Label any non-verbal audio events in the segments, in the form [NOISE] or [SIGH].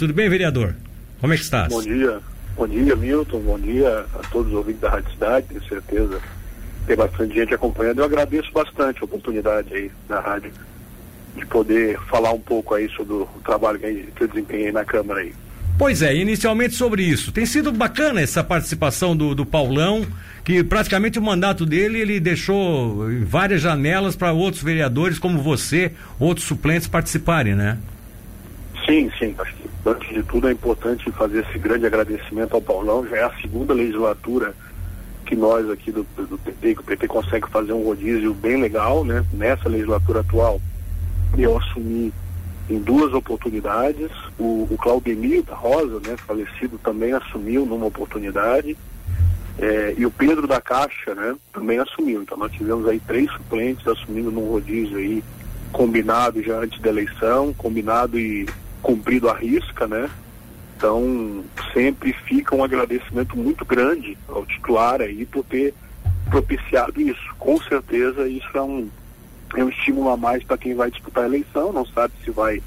tudo bem, vereador? Como é que está? Bom dia. Bom dia, Milton. Bom dia a todos os ouvintes da Rádio Cidade. Tenho certeza tem bastante gente acompanhando. Eu agradeço bastante a oportunidade aí da rádio de poder falar um pouco aí sobre o trabalho que eu desempenhei na Câmara aí. Pois é, inicialmente sobre isso. Tem sido bacana essa participação do, do Paulão, que praticamente o mandato dele ele deixou várias janelas para outros vereadores como você, outros suplentes participarem, né? Sim, sim. Acho antes de tudo é importante fazer esse grande agradecimento ao Paulão. Já é a segunda legislatura que nós aqui do, do PT, que o PT consegue fazer um rodízio bem legal, né? Nessa legislatura atual, eu assumi em duas oportunidades. O, o Claudemir da Rosa, né, falecido, também assumiu numa oportunidade. É, e o Pedro da Caixa, né, também assumiu. Então nós tivemos aí três suplentes assumindo num rodízio aí, combinado já antes da eleição, combinado e cumprido à risca, né? Então sempre fica um agradecimento muito grande ao titular aí por ter propiciado isso. Com certeza isso é um é um estímulo a mais para quem vai disputar a eleição, não sabe se vai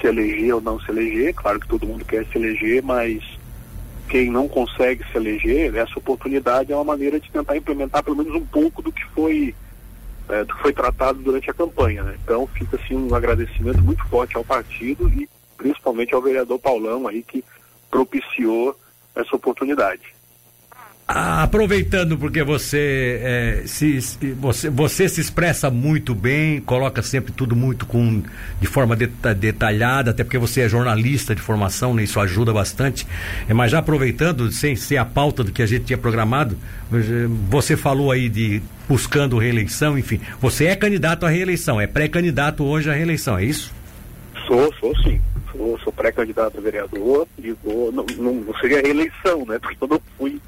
se eleger ou não se eleger, claro que todo mundo quer se eleger, mas quem não consegue se eleger, essa oportunidade é uma maneira de tentar implementar pelo menos um pouco do que foi é, do que foi tratado durante a campanha. Né? Então fica assim um agradecimento muito forte ao partido e principalmente ao vereador Paulão aí que propiciou essa oportunidade. Aproveitando porque você, é, se, você você se expressa muito bem, coloca sempre tudo muito com de forma detalhada, até porque você é jornalista de formação, né, isso ajuda bastante. É, mas já aproveitando, sem ser a pauta do que a gente tinha programado, você falou aí de buscando reeleição, enfim, você é candidato à reeleição, é pré-candidato hoje à reeleição, é isso? Sou, sou sim. Sou, sou pré-candidato a vereador e vou, não, não, seria reeleição, né? [LAUGHS] Porque eu não fui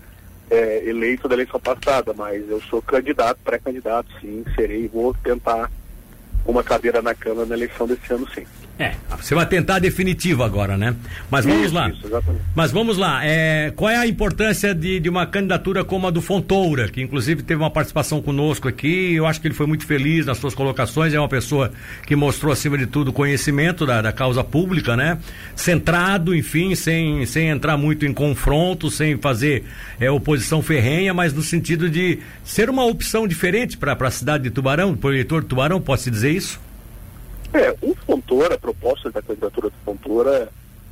é, eleito da eleição passada, mas eu sou candidato, pré-candidato, sim, serei e vou tentar uma cadeira na Câmara na eleição desse ano, sim. É, você vai tentar a definitiva agora, né? Mas vamos isso, lá. Isso, Mas vamos lá. É, qual é a importância de, de uma candidatura como a do Fontoura, que inclusive teve uma participação conosco aqui? Eu acho que ele foi muito feliz nas suas colocações. É uma pessoa que mostrou, acima de tudo, conhecimento da, da causa pública, né? Centrado, enfim, sem, sem entrar muito em confronto, sem fazer é, oposição ferrenha, mas no sentido de ser uma opção diferente para a cidade de Tubarão, para o eleitor de Tubarão, posso dizer isso? É, o Fontoura, a proposta da candidatura do Fontoura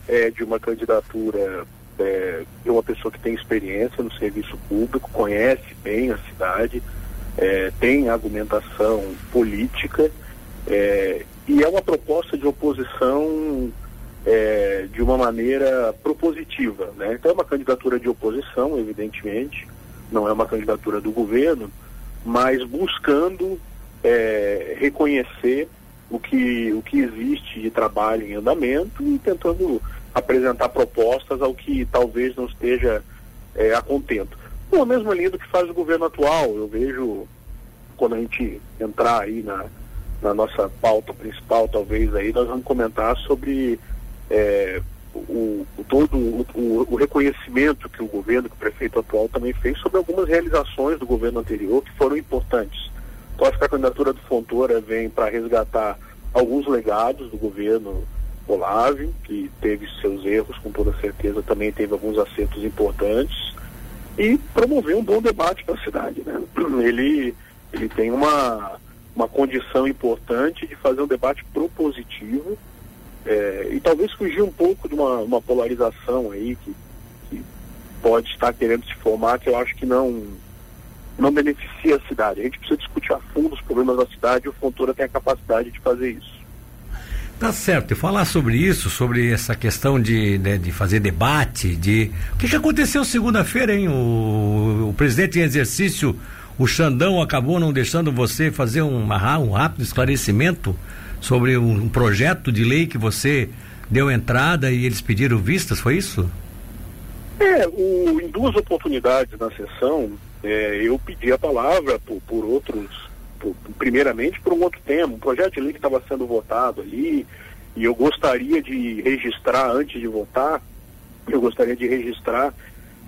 é de uma candidatura é, de uma pessoa que tem experiência no serviço público, conhece bem a cidade, é, tem argumentação política é, e é uma proposta de oposição é, de uma maneira propositiva. Né? Então é uma candidatura de oposição, evidentemente, não é uma candidatura do governo, mas buscando é, reconhecer o que, o que existe de trabalho em andamento e tentando apresentar propostas ao que talvez não esteja é, a contento. Bom, a mesma linha do que faz o governo atual, eu vejo quando a gente entrar aí na, na nossa pauta principal, talvez aí, nós vamos comentar sobre é, o, o, todo o, o, reconhecimento que o governo, que o prefeito atual também fez sobre algumas realizações do governo anterior que foram importantes. Então acho que a candidatura do Fontoura vem para resgatar alguns legados do governo Olávio, que teve seus erros, com toda certeza, também teve alguns acertos importantes, e promover um bom debate para a cidade. Né? [CLEARS THROAT] Ele, ele tem uma, uma condição importante de fazer um debate propositivo é, e talvez fugir um pouco de uma, uma polarização aí que, que pode estar querendo se formar, que eu acho que não não beneficia a cidade. A gente precisa discutir a fundo os problemas da cidade e o Fontoura tem a capacidade de fazer isso. Tá certo, e falar sobre isso, sobre essa questão de, de, de fazer debate, de. O que, que aconteceu segunda-feira, hein? O, o, presidente em exercício, o Xandão, acabou não deixando você fazer um, um rápido esclarecimento sobre um, um projeto de lei que você deu entrada e eles pediram vistas, foi isso? É, o, em duas oportunidades na sessão, é, eu pedi a palavra por, por outros, por, primeiramente por um outro tema, um projeto de lei que estava sendo votado ali, e eu gostaria de registrar, antes de votar, eu gostaria de registrar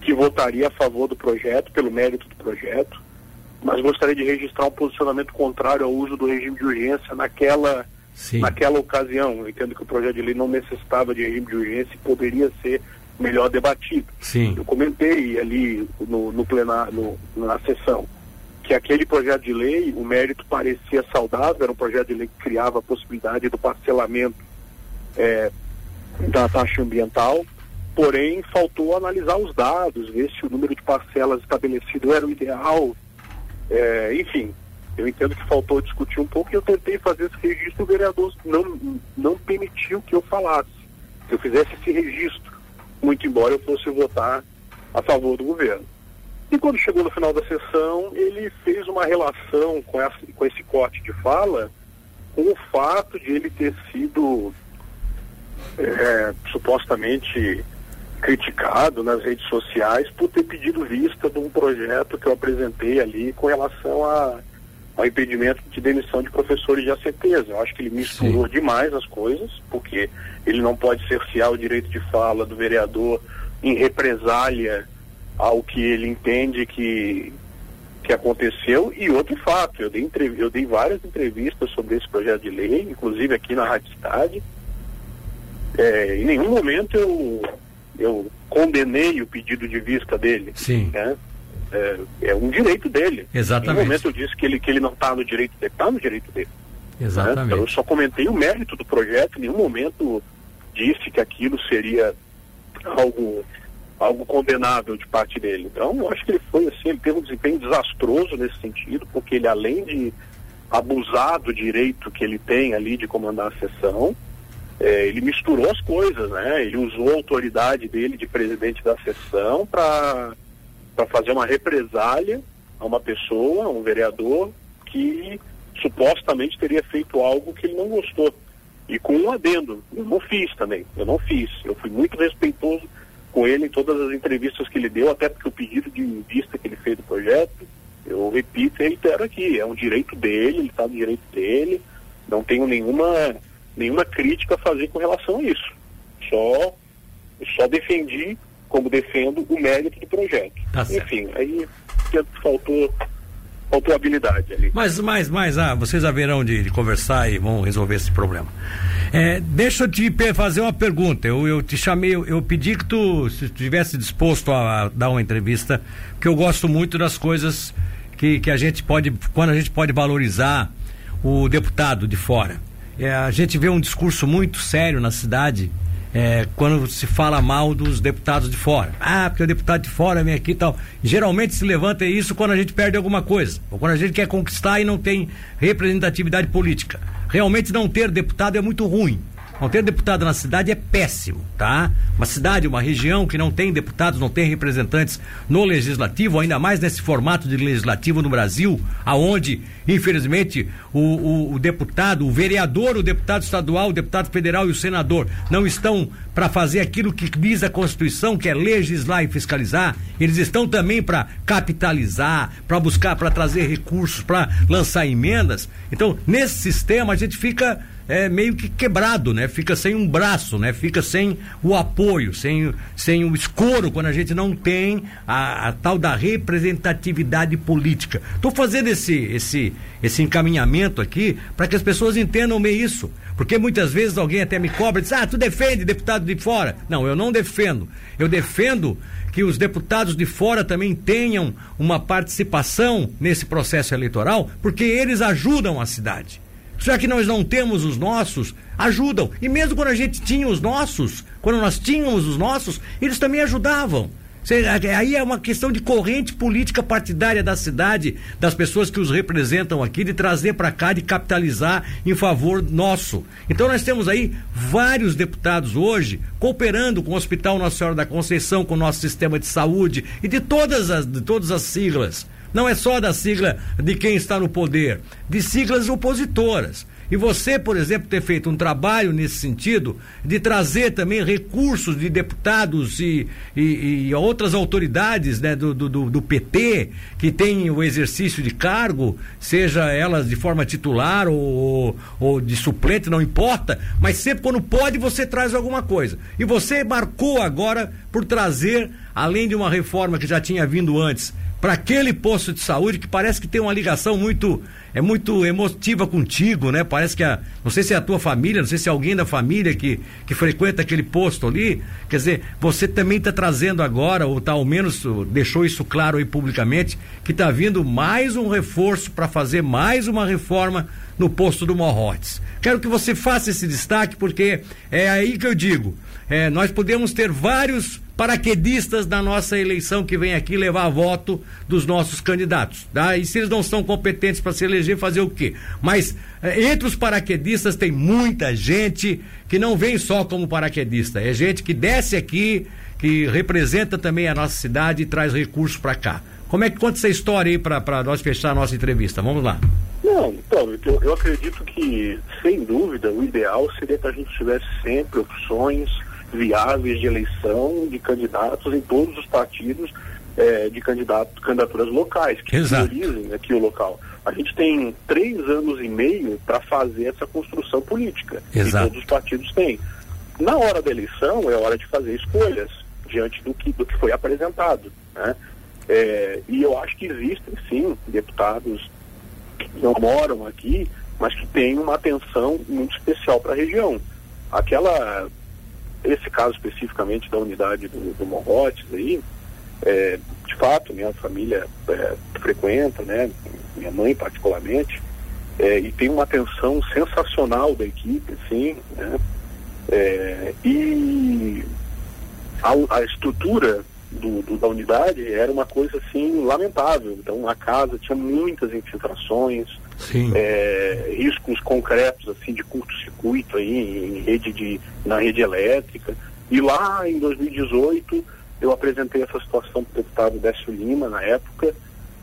que votaria a favor do projeto, pelo mérito do projeto, mas gostaria de registrar um posicionamento contrário ao uso do regime de urgência naquela, Sim. Naquela ocasião, eu entendo que o projeto de lei não necessitava de regime de urgência e poderia ser melhor debatido. Sim. Eu comentei ali no, no plenário, na sessão, que aquele projeto de lei, o mérito parecia saudável, era um projeto de lei que criava a possibilidade do parcelamento é, da taxa ambiental, porém faltou analisar os dados, ver se o número de parcelas estabelecido era o ideal, é, enfim, eu entendo que faltou discutir um pouco e eu tentei fazer esse registro, o vereador não, não permitiu que eu falasse, que eu fizesse esse registro, muito embora eu fosse votar a favor do governo. E quando chegou no final da sessão, ele fez uma relação com, essa, com esse corte de fala com o fato de ele ter sido é, supostamente criticado nas redes sociais por ter pedido vista de um projeto que eu apresentei ali com relação a, ao impedimento de demissão de professores de ACTs. Eu acho que ele misturou Sim. demais as coisas, porque ele não pode cercear o direito de fala do vereador em represália ao que ele entende que, que aconteceu. E outro fato, eu dei, eu dei várias entrevistas sobre esse projeto de lei, inclusive aqui na Rádio Cidade. É, em nenhum momento eu, eu condenei o pedido de vista dele. Sim. Né? É, é, um direito dele. Exatamente. Em nenhum momento eu disse que ele, que ele não está no direito dele, está no direito dele. Né? Exatamente. Né? Eu só comentei o mérito do projeto, em nenhum momento disse que aquilo seria algo algo condenável de parte dele. Então, eu acho que ele foi assim, ele teve um desempenho desastroso nesse sentido, porque ele além de abusar do direito que ele tem ali de comandar a sessão, é, ele misturou as coisas, né? Ele usou a autoridade dele de presidente da sessão para fazer uma represália a uma pessoa, um vereador, que supostamente teria feito algo que ele não gostou. E com um adendo, eu não fiz também, eu não fiz. Eu fui muito respeitoso com ele em todas as entrevistas que ele deu, até porque o pedido de vista que ele fez do projeto, eu repito e reitero aqui, é um direito dele, ele está no direito dele, não tenho nenhuma, nenhuma crítica a fazer com relação a isso. Só, só defendi, como defendo, o mérito do projeto. Tá Enfim, aí faltou faltou habilidade ali. Mas, mas, mas, ah, vocês haverão de, de conversar e vão resolver esse problema. É, deixa eu te fazer uma pergunta. Eu, eu te chamei, eu, eu pedi que tu estivesse disposto a, a, dar uma entrevista, porque eu gosto muito das coisas que, que a gente pode, quando a gente pode valorizar o deputado de fora. É, a gente vê um discurso muito sério na cidade é, quando se fala mal dos deputados de fora. Ah, porque o deputado de fora vem aqui e tal. Geralmente se levanta isso quando a gente perde alguma coisa, ou quando a gente quer conquistar e não tem representatividade política realmente não ter deputado é muito ruim. Não ter deputado na cidade é péssimo, tá? Uma cidade, uma região que não tem deputados, não tem representantes no legislativo, ainda mais nesse formato de legislativo no Brasil, aonde, infelizmente, o, o, o deputado, o vereador, o deputado estadual, o deputado federal e o senador não estão para fazer aquilo que diz a Constituição, que é legislar e fiscalizar. Eles estão também para capitalizar, para buscar, para trazer recursos, para lançar emendas. Então, nesse sistema, a gente fica é, meio que quebrado, né? Fica sem um braço, né? Fica sem o apoio, sem, sem o escoro quando a gente não tem a, a tal da representatividade política. Estou fazendo esse, esse, esse encaminhamento aqui para que as pessoas entendam meio isso. Porque muitas vezes alguém até me cobra e diz: Ah, tu defende deputado de fora. Não, eu não defendo. Eu defendo que os deputados de fora também tenham uma participação nesse processo eleitoral, porque eles ajudam a cidade. Já que nós não temos os nossos, ajudam. E mesmo quando a gente tinha os nossos, quando nós tínhamos os nossos, eles também ajudavam. Aí é uma questão de corrente política partidária da cidade, das pessoas que os representam aqui, de trazer para cá, de capitalizar em favor nosso. Então nós temos aí vários deputados hoje cooperando com o Hospital Nossa Senhora da Conceição, com o nosso sistema de saúde e de todas as, de todas as siglas. Não é só da sigla de quem está no poder, de siglas opositoras. E você, por exemplo, ter feito um trabalho nesse sentido, de trazer também recursos de deputados e, e, e outras autoridades né, do, do, do, PT que têm o exercício de cargo, seja elas de forma titular ou, ou de suplente, não importa, mas sempre quando pode você traz alguma coisa. E você marcou agora por trazer, além de uma reforma que já tinha vindo antes, para aquele posto de saúde que parece que tem uma ligação muito é muito emotiva contigo, né? Parece que a, não sei se é a tua família, não sei se é alguém da família que, que frequenta aquele posto ali. Quer dizer, você também está trazendo agora, ou tá, ao menos deixou isso claro aí publicamente, que está vindo mais um reforço para fazer mais uma reforma no posto do Morrotes. Quero que você faça esse destaque, porque é aí que eu digo. É, nós podemos ter vários paraquedistas da nossa eleição que vem aqui levar voto dos nossos candidatos. Tá? E se eles não são competentes para se eleger, fazer o quê? Mas é, entre os paraquedistas tem muita gente que não vem só como paraquedista, é gente que desce aqui, que representa também a nossa cidade e traz recursos para cá. Como é que conta essa história aí para nós fechar a nossa entrevista? Vamos lá. Não, então, eu acredito que, sem dúvida, o ideal seria que a gente tivesse sempre opções viáveis de eleição de candidatos em todos os partidos é, de candidato, candidaturas locais, que Exato. priorizem aqui o local. A gente tem três anos e meio para fazer essa construção política. Exato. E todos os partidos têm. Na hora da eleição é hora de fazer escolhas diante do que, do que foi apresentado. Né? É, e eu acho que existem sim deputados que não moram aqui, mas que têm uma atenção muito especial para a região. Aquela esse caso especificamente da unidade do, do Morrotes aí, é, de fato, minha família é, frequenta, né, minha mãe particularmente, é, e tem uma atenção sensacional da equipe, assim, né, é, e a, a estrutura do, do, da unidade era uma coisa assim lamentável. Então a casa tinha muitas infiltrações, é, riscos concretos assim de curto-circuito aí em rede de na rede elétrica. E lá em 2018 eu apresentei essa situação para o deputado Décio Lima na época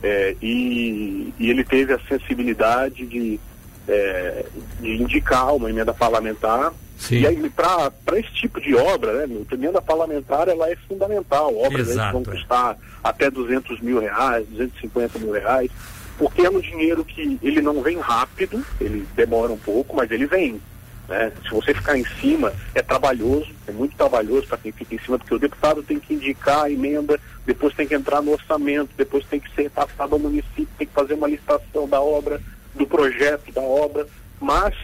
é, e, e, ele teve a sensibilidade de, é, de indicar uma emenda parlamentar Sim. E aí, para esse tipo de obra, né, a emenda parlamentar ela é fundamental. Obras que vão custar até 200 mil reais, 250 mil reais porque é um dinheiro que ele não vem rápido, ele demora um pouco, mas ele vem. Né? Se você ficar em cima, é trabalhoso, é muito trabalhoso para quem fica em cima, porque o deputado tem que indicar a emenda, depois tem que entrar no orçamento, depois tem que ser passado ao município, tem que fazer uma licitação da obra, do projeto da obra, mas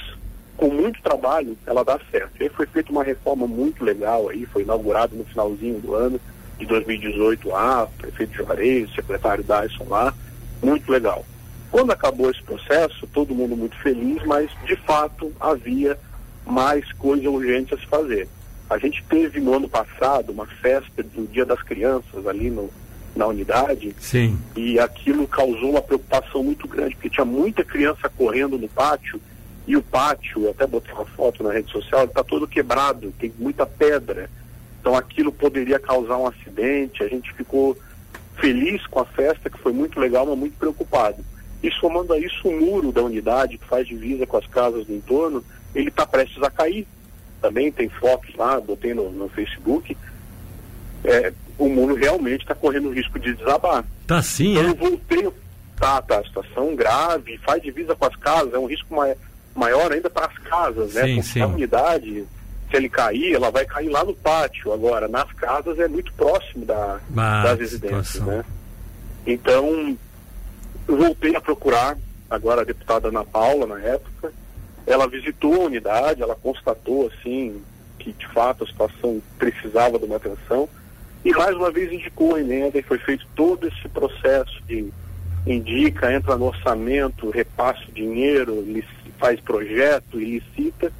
com muito trabalho ela dá certo. E aí foi feita uma reforma muito legal aí, foi inaugurado no finalzinho do ano de 2018 lá, prefeito Juarez, secretário Dyson lá, muito legal. Quando acabou esse processo, todo mundo muito feliz, mas de fato havia mais coisa urgente a se fazer. A gente teve no ano passado uma festa do Dia das Crianças ali no, na unidade. Sim. E aquilo causou uma preocupação muito grande, porque tinha muita criança correndo no pátio e o pátio, eu até botei uma foto na rede social, está todo quebrado, tem muita pedra. Então aquilo poderia causar um acidente. A gente ficou feliz com a festa, que foi muito legal, mas muito preocupado. E somando a isso, o muro da unidade, que faz divisa com as casas do entorno, ele está prestes a cair. Também tem fotos lá, botei no, no Facebook. É, o muro realmente está correndo risco de desabar. Tá sim, então, é? eu voltei, tá, tá, a situação grave, faz divisa com as casas, é um risco mai, maior ainda para as casas, né? Sim, Porque sim. a unidade se ele cair, ela vai cair lá no pátio. Agora, nas casas é muito próximo da, ah, das residências, situação. né? Então, eu voltei a procurar agora a deputada Ana Paula, na época. Ela visitou a unidade, ela constatou, assim, que de fato a situação precisava de uma atenção. E mais uma vez indicou a emenda e foi feito todo esse processo de indica, entra no orçamento, repassa o dinheiro, faz projeto e licita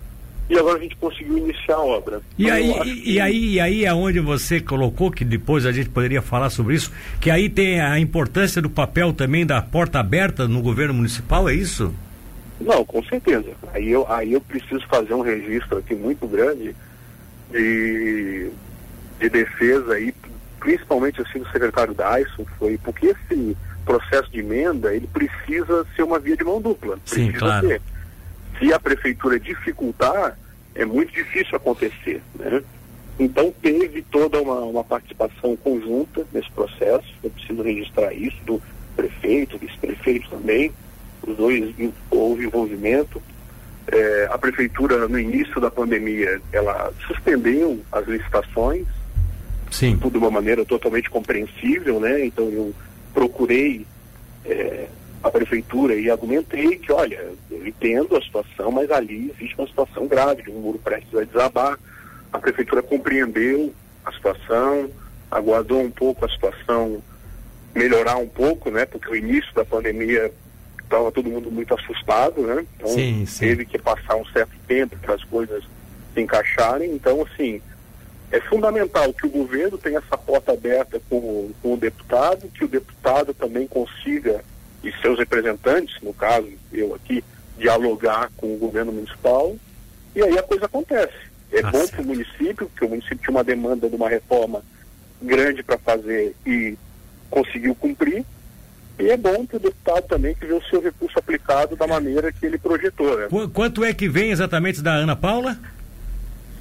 e agora a gente conseguiu iniciar a obra. E então, aí, que... e aí, e aí é onde você colocou que depois a gente poderia falar sobre isso, que aí tem a importância do papel também da porta aberta no governo municipal, é isso? Não, com certeza. Aí eu, aí eu preciso fazer um registro aqui muito grande de, de defesa aí, principalmente assim do secretário Dyson, foi porque esse processo de emenda ele precisa ser uma via de mão dupla. Sim, claro. Ser se a prefeitura dificultar, é muito difícil acontecer. Né? Então teve toda uma, uma, participação conjunta nesse processo, eu preciso registrar isso, do prefeito, vice-prefeito também, os dois houve envolvimento. É, a prefeitura, no início da pandemia, ela suspendeu as licitações, Sim. tudo de uma maneira totalmente compreensível, né? Então eu procurei é, a prefeitura e argumentei que, olha, eu entendo a situação, mas ali existe uma situação grave, de um muro prestes a desabar. A prefeitura compreendeu a situação, aguardou um pouco a situação melhorar um pouco, né? Porque o início da pandemia estava todo mundo muito assustado, né? Então sim, sim. teve que passar um certo tempo para as coisas se encaixarem. Então, assim, é fundamental que o governo tenha essa porta aberta com, com o deputado, que o deputado também consiga, e seus representantes, no caso, eu aqui, dialogar com o governo municipal, e aí a coisa acontece. É ah, bom para o município, porque o município tinha uma demanda de uma reforma grande para fazer e conseguiu cumprir, e é bom para o deputado também que vê o seu recurso aplicado da maneira que ele projetou. Né? Quanto é que vem exatamente da Ana Paula?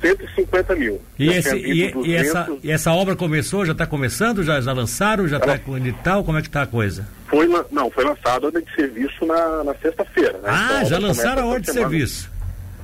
150 mil. E, esse, e, e, essa, e essa obra começou, já está começando, já, já lançaram, já está com edital, como é que está a coisa? Foi, não, foi lançada a ordem de serviço na, na sexta-feira. Né? Ah, então, já lançaram a ordem de serviço.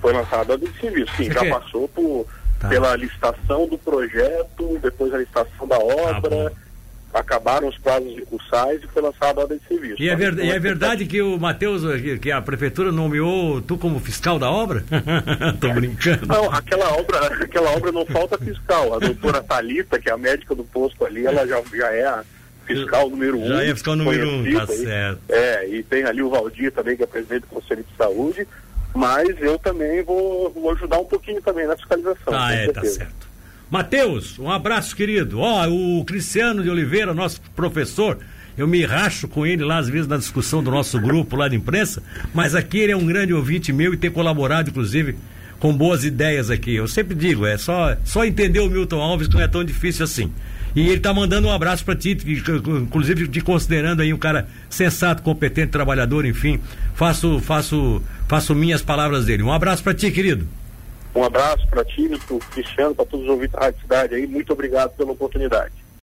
Foi lançada a ordem de serviço, sim, Você já quer? passou por, tá. pela licitação do projeto, depois a licitação da obra. Ah, acabaram os prazos de cursais e foi lançada a ordem de serviço. E é, ver, e é verdade que o Matheus, que, a prefeitura nomeou tu como fiscal da obra? [LAUGHS] Tô brincando. Não, aquela obra, aquela obra não falta fiscal. A doutora Talita, que é a médica do posto ali, ela já, já é a fiscal número um. Já é fiscal número um, tá aí. certo. É, e tem ali o Valdir também, que é presidente do Conselho de Saúde, mas eu também vou, vou ajudar um pouquinho também na fiscalização. Ah, é, tá certo. Matheus, um abraço, querido. Ó, oh, o Cristiano de Oliveira, nosso professor, eu me racho com ele lá às vezes na discussão do nosso grupo lá de imprensa, mas aqui ele é um grande ouvinte meu e tem colaborado, inclusive, com boas ideias aqui. Eu sempre digo, é só, só entender o Milton Alves que não é tão difícil assim. E ele tá mandando um abraço para ti, inclusive te considerando aí um cara sensato, competente, trabalhador, enfim. Faço, faço, faço minhas palavras dele. Um abraço para ti, querido. Um abraço para ti, para o Cristiano, para todos os ouvintes da Rádio Cidade aí. Muito obrigado pela oportunidade.